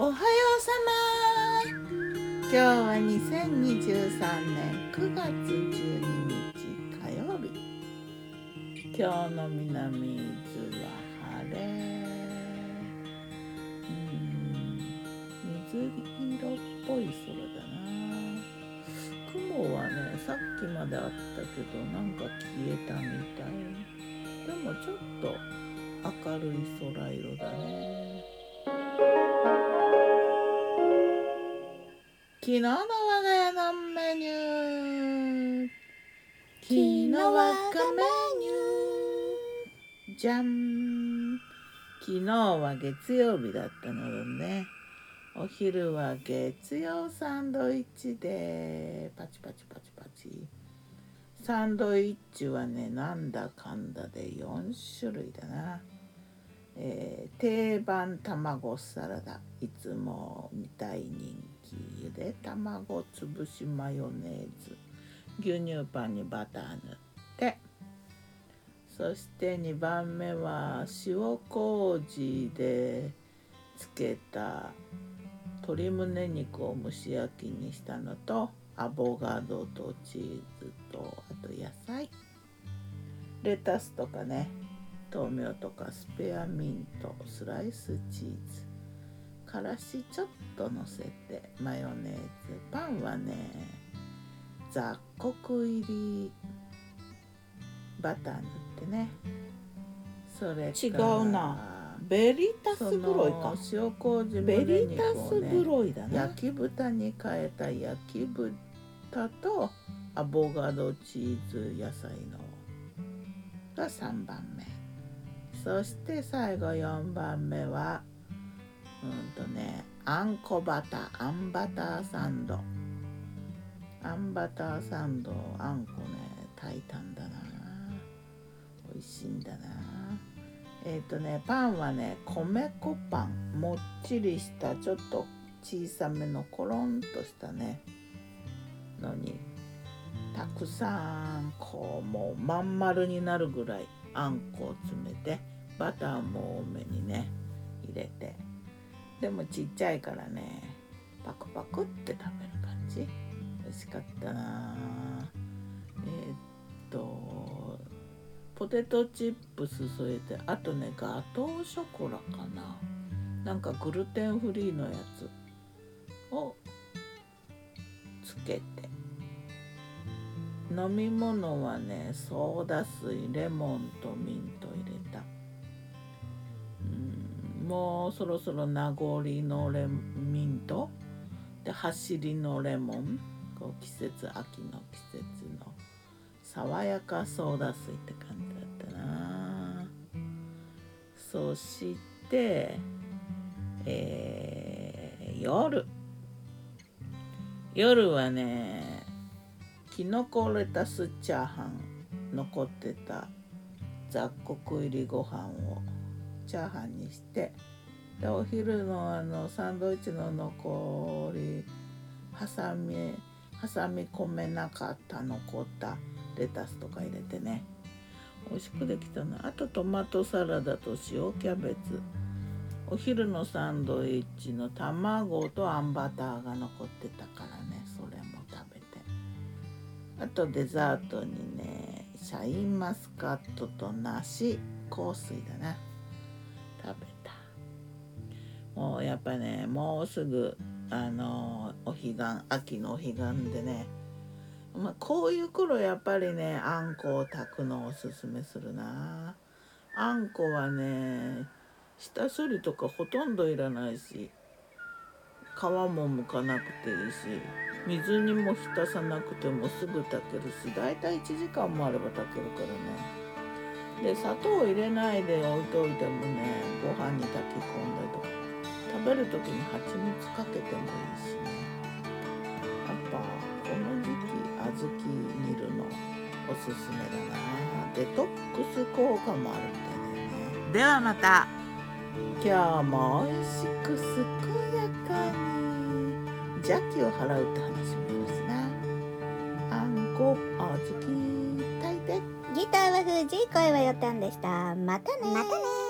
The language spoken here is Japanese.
おはようさま。今日は2023年9月12日火曜日。今日の南伊豆は晴れ。うん。水色っぽい空だな。雲はねさっきまであったけどなんか消えたみたい。でもちょっと明るい空色だね。昨日の我が家のメニュー。昨日はがメニュー。じゃん。昨日は月曜日だったのでね。お昼は月曜サンドイッチで。パチパチパチパチ。サンドイッチはねなんだかんだで4種類だな、えー定番卵サラダいつもみたい人気ゆで卵つぶしマヨネーズ牛乳パンにバター塗って。そして2番目は塩麹でつけた鶏胸肉を蒸し焼きにしたのとアボカドとチーズとあと野菜。レタスとかね。豆苗とかスペアミントスライスチーズからしちょっとのせてマヨネーズパンはね雑穀入りバター塗ってね。それ違うな。ベリタスブロイか。塩麹ベ胸リタスブロイだな焼き豚に変えた焼き豚とアボカドチーズ野菜のが3番目そして最後4番目はうんとねあんこバターあんバターサンド。あんバターサンドあんこね炊いたんだな。美味しいんだな。えっ、とねパンはね米粉パン。もっちりしたちょっと小さめのコロンとしたねのにたくさんこうもうまん丸になるぐらいあんこを詰めてバターも多めにね入れて。でもちっちゃいからねパクパクって食べる感じ。美味しかったな。えーっとポテトチップス添えてあとねガトーショコラかな。なんかグルテンフリーのやつをつけて飲み物はねソーダ水レモンとミント入れた。うんもうそろそろ名残のレミント？で走りのレモン？こう季節秋の季節の。爽やかソーダ水って感じだったな。そしてえー夜。夜はねきのこレタスチャーハン残ってた雑穀入りご飯をチャーハンにしてでお昼のあのサンドイッチの残り挟み挟み込めなかった残ったレタスとか入れてね。美味しくできたなあとトマトサラダと塩キャベツ。お昼のサンドイッチの卵とあんバターが残ってたからね。あとデザートにねシャインマスカットと梨香水だな。食べた。もうやっぱねもうすぐあのお彼岸秋のお彼岸でねまあ、こういう頃やっぱりねあんこを炊くのをおすすめするな。あんこはね下処理とかほとんどいらないし皮も剥かなくていいし。水にも浸さなくてもすぐ炊けるしだいたい1時間もあれば炊けるからね。で砂糖を入れないで置いといてもねご飯に炊き込んだりとか。食べる時に蜂蜜かけてもいいしね。やっぱこの時期小豆煮るのおすすめだな。デトックス効果もあるみたいだよね。ではまた。今日も美味しく健やかに。邪気を払うこ小豆炊いてギターは藤井声はよったんでした。またねまたね